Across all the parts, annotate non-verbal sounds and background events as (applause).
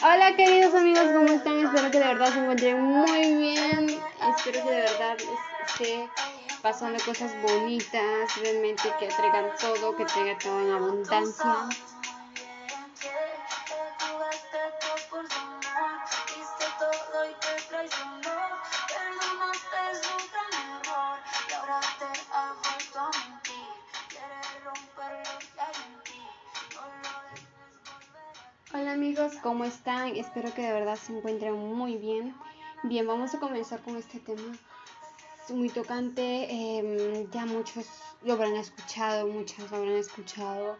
Hola queridos amigos, ¿cómo están? Espero que de verdad se encuentren muy bien. Espero que de verdad esté pasando cosas bonitas, realmente que traigan todo, que traigan todo en abundancia. Amigos, ¿cómo están? Espero que de verdad se encuentren muy bien. Bien, vamos a comenzar con este tema muy tocante. Em, ya muchos lo habrán escuchado, muchas lo habrán escuchado,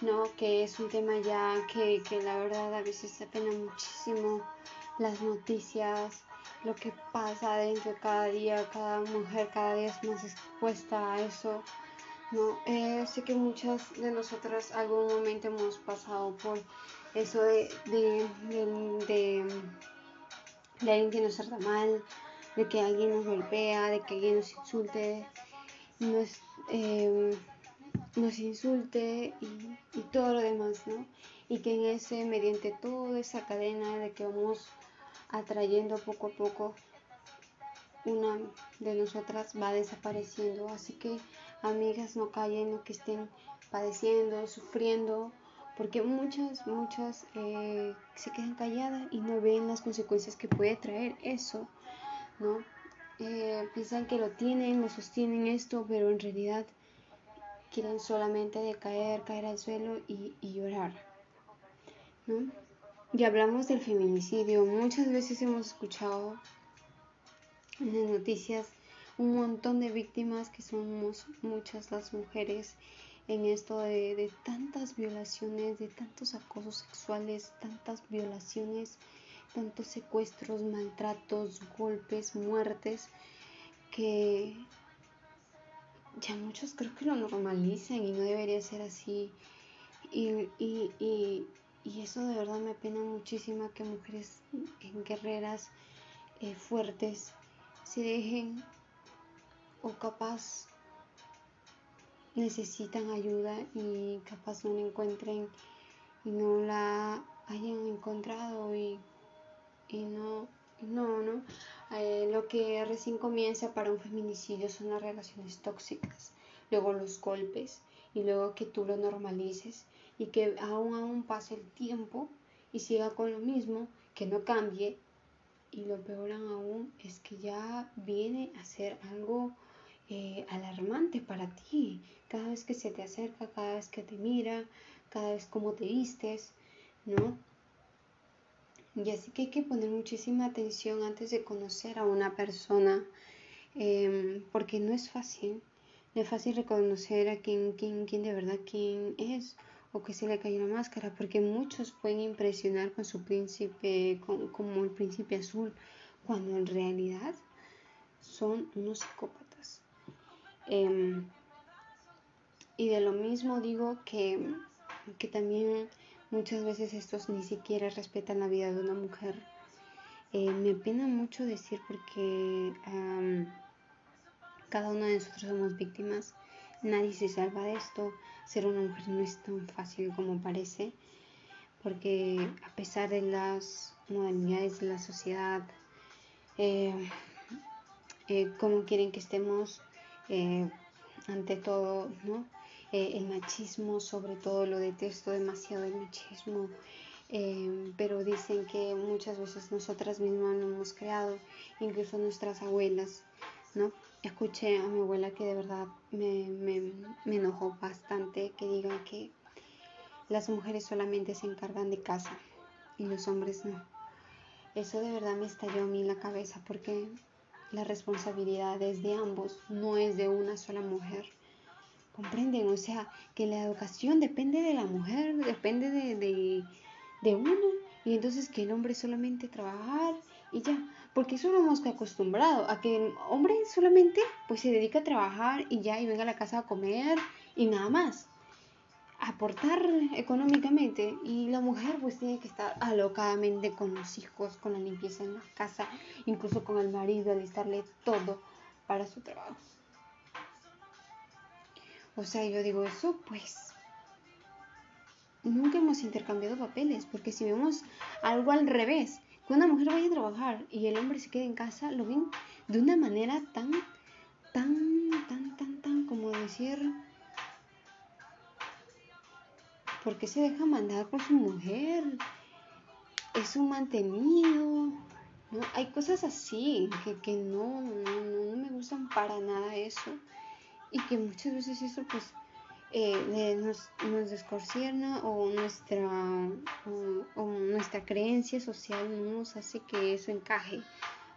¿no? Que es un tema ya que, que la verdad a veces se apena muchísimo las noticias, lo que pasa dentro de cada día, cada mujer cada día es más expuesta a eso. No, eh, sé que muchas de nosotras algún momento hemos pasado por eso de, de, de, de, alguien que nos trata mal, de que alguien nos golpea, de que alguien nos insulte, nos, em, nos insulte y, y, todo lo demás, ¿no? Y que en ese, mediante toda esa cadena de que vamos atrayendo poco a poco, una de nosotras va desapareciendo. Así que, amigas, no callen, no que estén padeciendo, sufriendo porque muchas, muchas eh, se quedan calladas y no ven las consecuencias que puede traer eso, ¿no? Eh, piensan que lo tienen, lo sostienen esto, pero en realidad quieren solamente decaer, caer al suelo y, y llorar, ¿no? Y hablamos del feminicidio, muchas veces hemos escuchado en las noticias un montón de víctimas que somos muchas las mujeres en esto de, tantas violaciones, de tantos acosos sexuales, tantas violaciones, tantos secuestros, maltratos, golpes, muertes, que ya muchos creo que lo normalizan y no debería ser así. Y, y, eso de verdad me apena muchísimo que mujeres guerreras eh, fuertes se dejen o capaz necesitan ayuda y capaz no la encuentren y no la hayan encontrado y, y no, no, no. Eh, lo que recién comienza para un feminicidio son las relaciones tóxicas, luego los golpes y luego que tú lo normalices y que aún aún pase el tiempo y siga con lo mismo, que no cambie y lo peor aún es que ya viene a ser algo eh, alarmante para ti. Cada vez que se te acerca, cada vez que te mira, cada vez como te vistes, ¿no? Y así que hay que poner muchísima atención antes de conocer a una persona, em, porque no es fácil. No es fácil reconocer a quién, quién, quién de verdad quién es o que se le cae una máscara, porque muchos pueden impresionar con su príncipe, como el príncipe azul, cuando en realidad son unos psicópatas. Em, y de lo mismo digo que, que, también muchas veces estos ni siquiera respetan la vida de una mujer. Eh, me apena mucho decir porque cada uno de nosotros somos víctimas. Nadie se salva de esto. Ser una mujer no es tan fácil como parece. Porque a pesar de las modalidades de la sociedad, eh, eh, como quieren que estemos, eh, ante todo, ¿no? Eh, el machismo, sobre todo, lo detesto demasiado el machismo, eh, pero dicen que muchas veces nosotras mismas lo hemos creado, incluso nuestras abuelas, ¿no? Escuché a mi abuela que de verdad me, me, me enojó bastante que digan que las mujeres solamente se encargan de casa y los hombres no. Eso de verdad me estalló a mí en la cabeza porque la responsabilidad es de ambos, no es de una sola mujer. ¿Comprenden? O sea, que la educación depende de la mujer, depende de, de, uno. Y entonces que el hombre solamente trabajar y ya. Porque eso lo hemos acostumbrado a que el hombre solamente pues se dedica a trabajar y ya y venga a la casa a comer y nada más aportar económicamente y la mujer pues tiene que estar alocadamente con los hijos, con la limpieza en la casa, incluso con el marido, alistarle todo para su trabajo. O sea, yo digo eso pues nunca hemos intercambiado papeles, porque si vemos algo al revés, que una mujer vaya a trabajar y el hombre se quede en casa, lo ven de una manera tan, tan, tan, tan, tan, como decir, ¿por qué se deja mandar por su mujer? Es un mantenido. ¿no? Hay cosas así que, que no, no, no me gustan para nada eso. Y que muchas veces eso pues eh, nos, nos, desconcierna o nuestra, o, nuestra creencia social no nos hace que eso encaje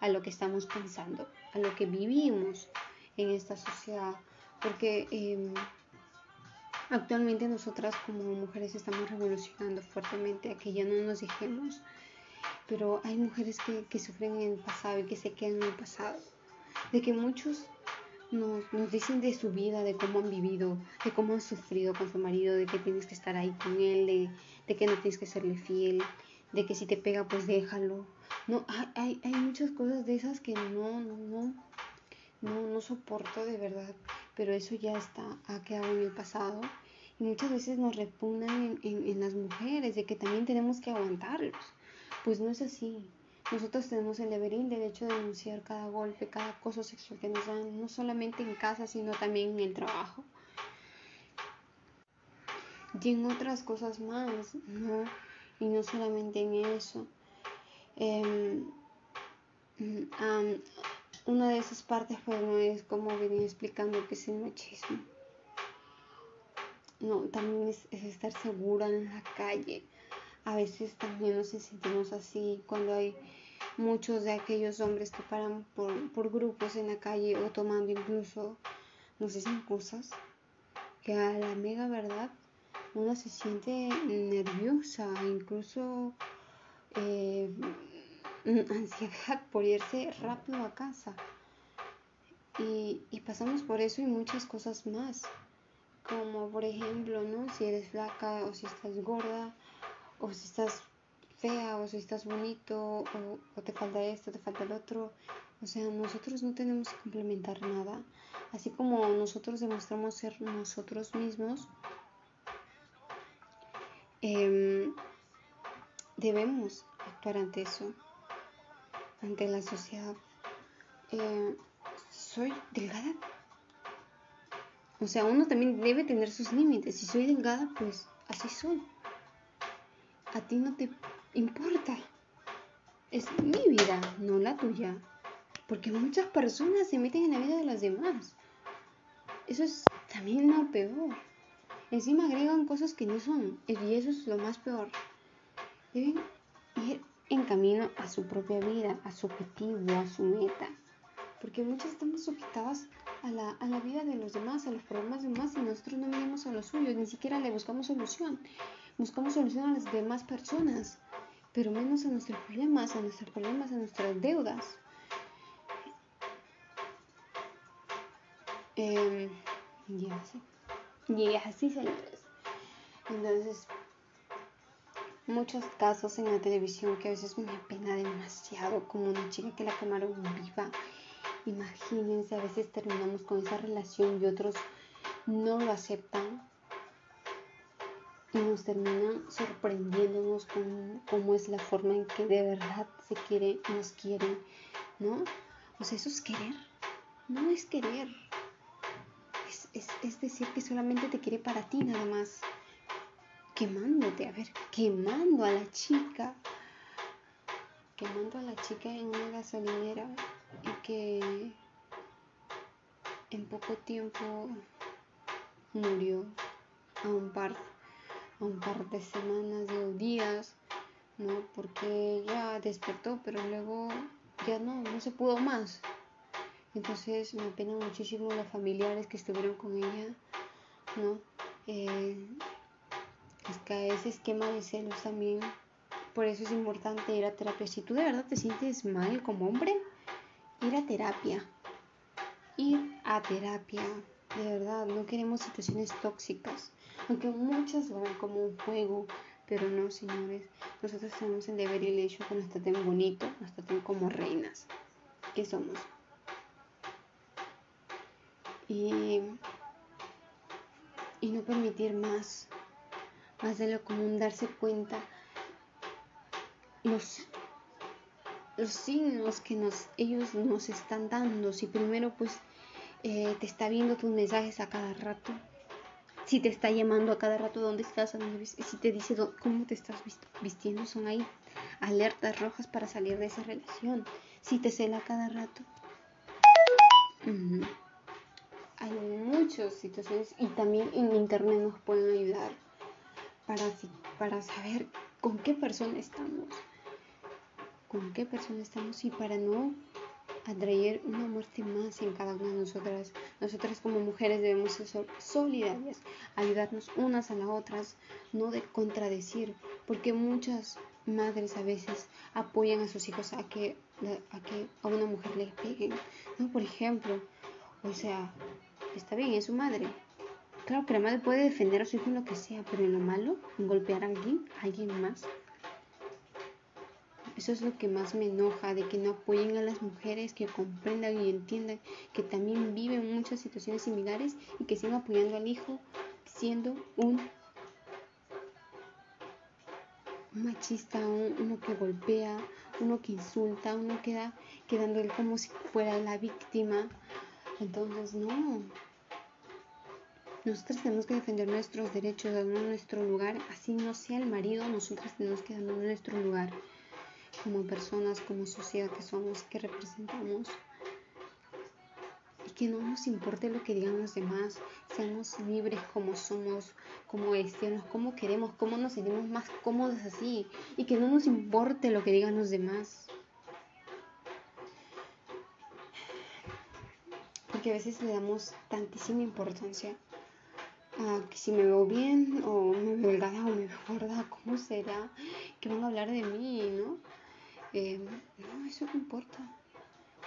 a lo que estamos pensando, a lo que vivimos en esta sociedad. Porque em, actualmente nosotras como mujeres estamos revolucionando fuertemente a que ya no nos dejemos, pero hay mujeres que, que sufren en el pasado y que se quedan en el pasado. De que muchos nos, dicen de su vida, de cómo han vivido, de cómo han sufrido con su marido, de que tienes que estar ahí con él, de, que no tienes que serle fiel, de que si te pega pues déjalo. No, hay, hay muchas cosas de esas que no, no, no, no, no soporto de verdad, pero eso ya está, ha quedado en el pasado. Y muchas veces nos repugnan en, en las mujeres, de que también tenemos que aguantarlos. Pues no es así. Nosotros tenemos el deber y el derecho de denunciar cada golpe, cada acoso sexual que nos dan, no solamente en casa, sino también en el trabajo. Y en otras cosas más, ¿no? Y no solamente en eso. Em, una de esas partes, pues, no es como venía explicando que es el machismo. No, también es estar segura en la calle a veces también nos sentimos así cuando hay muchos de aquellos hombres que paran por, grupos en la calle o tomando incluso nos dicen cosas que a la mega verdad uno se siente nerviosa, incluso eh, ansiedad (laughs) por irse rápido a casa. Y, y, pasamos por eso y muchas cosas más, como por ejemplo, ¿no? Si eres flaca o si estás gorda o si estás fea o si estás bonito o, te falta esto, te falta el otro. O sea, nosotros no tenemos que complementar nada. Así como nosotros demostramos ser nosotros mismos, em, debemos actuar ante eso, ante la sociedad. Eh, soy delgada. O sea, uno también debe tener sus límites. Si soy delgada, pues así soy a ti no te importa. Es mi vida, no la tuya. Porque muchas personas se meten en la vida de las demás. Eso es también lo peor. Encima agregan cosas que no son. Y eso es lo más peor. Deben ir en camino a su propia vida, a su objetivo, a su meta. Porque muchas estamos sujetadas a la, a la vida de los demás, a los problemas de los demás, y nosotros no miramos a los suyos, ni siquiera le buscamos solución buscamos solución a las demás personas, pero menos a nuestros problemas, a nuestros problemas, a nuestras deudas. Eh, y así. Y así, señores. Entonces, muchos casos en la televisión que a veces me apena demasiado, como una chica que la quemaron viva. Imagínense, a veces terminamos con esa relación y otros no lo aceptan y nos terminan sorprendiéndonos con cómo es la forma en que de verdad se quiere, nos quieren, ¿no? O sea, eso es querer, no es querer. Es, es decir, que solamente te quiere para ti nada más. Quemándote, a ver, quemando a la chica. Quemando a la chica en una gasolinera y que en poco tiempo murió a un par un par de semanas o días, ¿no? Porque ella despertó, pero luego ya no, no se pudo más. Entonces me apena muchísimo los familiares que estuvieron con ella, ¿no? Eh, es que ese esquema de celos también, por eso es importante ir a terapia. Si tú de verdad te sientes mal como hombre, ir a terapia. Ir a terapia. De verdad, no queremos situaciones tóxicas aunque muchas lo ven como un juego, pero no, señores, nosotros tenemos el deber y el hecho que nos traten bonito, nos traten como reinas, que somos. Y, y no permitir más, más de lo común darse cuenta. Los, los signos que nos, ellos nos están dando. Si primero pues eh, te está viendo tus mensajes a cada rato, si te está llamando a cada rato dónde estás, si te dice cómo te estás vistiendo, son ahí alertas rojas para salir de esa relación. Si te cela a cada rato. Hay muchas situaciones y también en internet nos pueden ayudar para, para saber con qué persona estamos. Con qué persona estamos y para no atraer una muerte más en cada una de nosotras. Nosotras como mujeres debemos ser solidarias, ayudarnos unas a las otras, no de contradecir, porque muchas madres a veces apoyan a sus hijos a que a, que a una mujer le peguen, ¿no? Por ejemplo, o sea, está bien, es su madre. Claro que la madre puede defender a su hijo en lo que sea, pero en lo malo, en golpear a alguien, a alguien más, eso es lo que más me enoja, de que no apoyen a las mujeres, que comprendan y entiendan que también viven muchas situaciones similares y que sigan apoyando al hijo siendo un machista, uno que golpea, uno que insulta, uno que da, quedando él como si fuera la víctima. Entonces, no. Nosotros tenemos que defender nuestros derechos, darnos nuestro lugar, así no sea el marido, nosotros tenemos que darnos nuestro lugar como personas, como sociedad que somos, que representamos. Y que no nos importe lo que digan los demás, seamos libres como somos, como decimos, como queremos, cómo nos sentimos más cómodos así. Y que no nos importe lo que digan los demás. Porque a veces le damos tantísima importancia a que si me veo bien o me veo delgada o me veo gorda, ¿cómo será? que van a hablar de mí, no? Eh, no, eso no importa.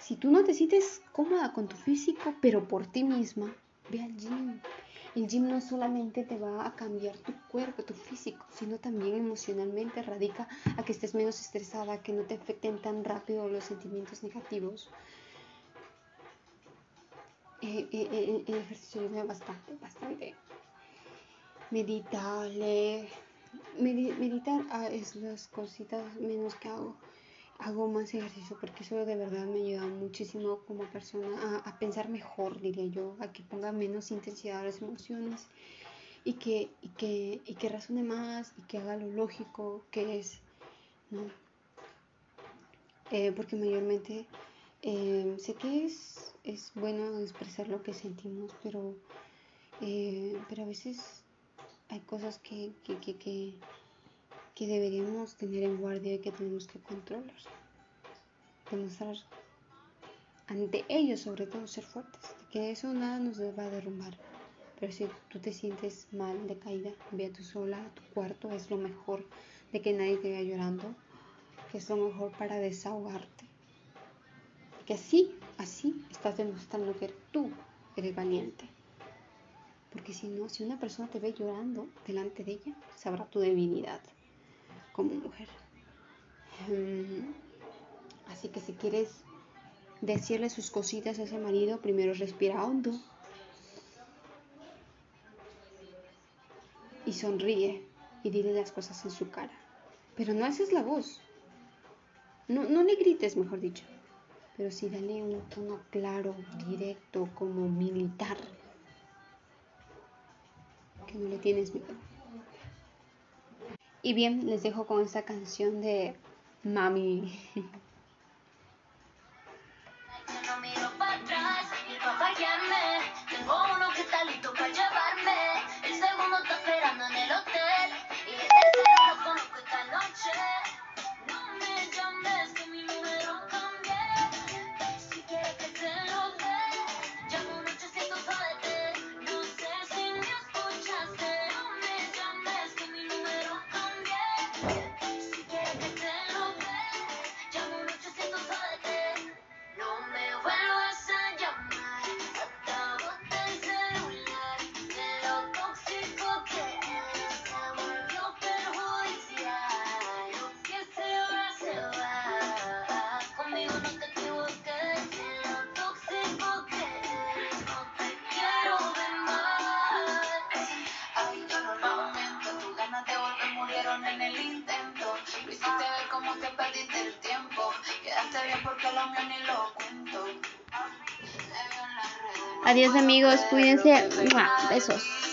Si tú no te sientes cómoda con tu físico, pero por ti misma, ve al gym. El gym no solamente te va a cambiar tu cuerpo, tu físico, sino también emocionalmente radica a que estés menos estresada, que no te afecten tan rápido los sentimientos negativos. Eh, eh, el ejercicio ayuda bastante, bastante. Meditar, meditar ah, es las cositas menos que hago hago más ejercicio porque eso de verdad me ayuda muchísimo como persona a, pensar mejor, diría yo, a que ponga menos intensidad a las emociones y que, y que, y que razone más y que haga lo lógico que es, ¿no? Eh, porque mayormente eh, sé que es, es bueno expresar lo que sentimos, pero, eh, pero a veces hay cosas que, que, que, que que deberíamos tener en guardia y que tenemos que controlar. Demostrar ante ellos, sobre todo, ser fuertes. Que eso nada nos va a derrumbar. Pero si tú te sientes mal, decaída, ve a tu sola, a tu cuarto, es lo mejor de que nadie te vea llorando, que es lo mejor para desahogarte. Que así, así estás demostrando que tú eres valiente. Porque si no, si una persona te ve llorando delante de ella, sabrá tu debilidad como mujer. Em, así que si quieres decirle sus cositas a ese marido, primero respira hondo y sonríe y dile las cosas en su cara. Pero no haces la voz. No, no le grites, mejor dicho. Pero sí dale un tono claro, directo, como militar. Que no le tienes miedo. Y bien, les dejo con esta canción de Mami. (laughs) Adiós amigos, cuídense. Besos.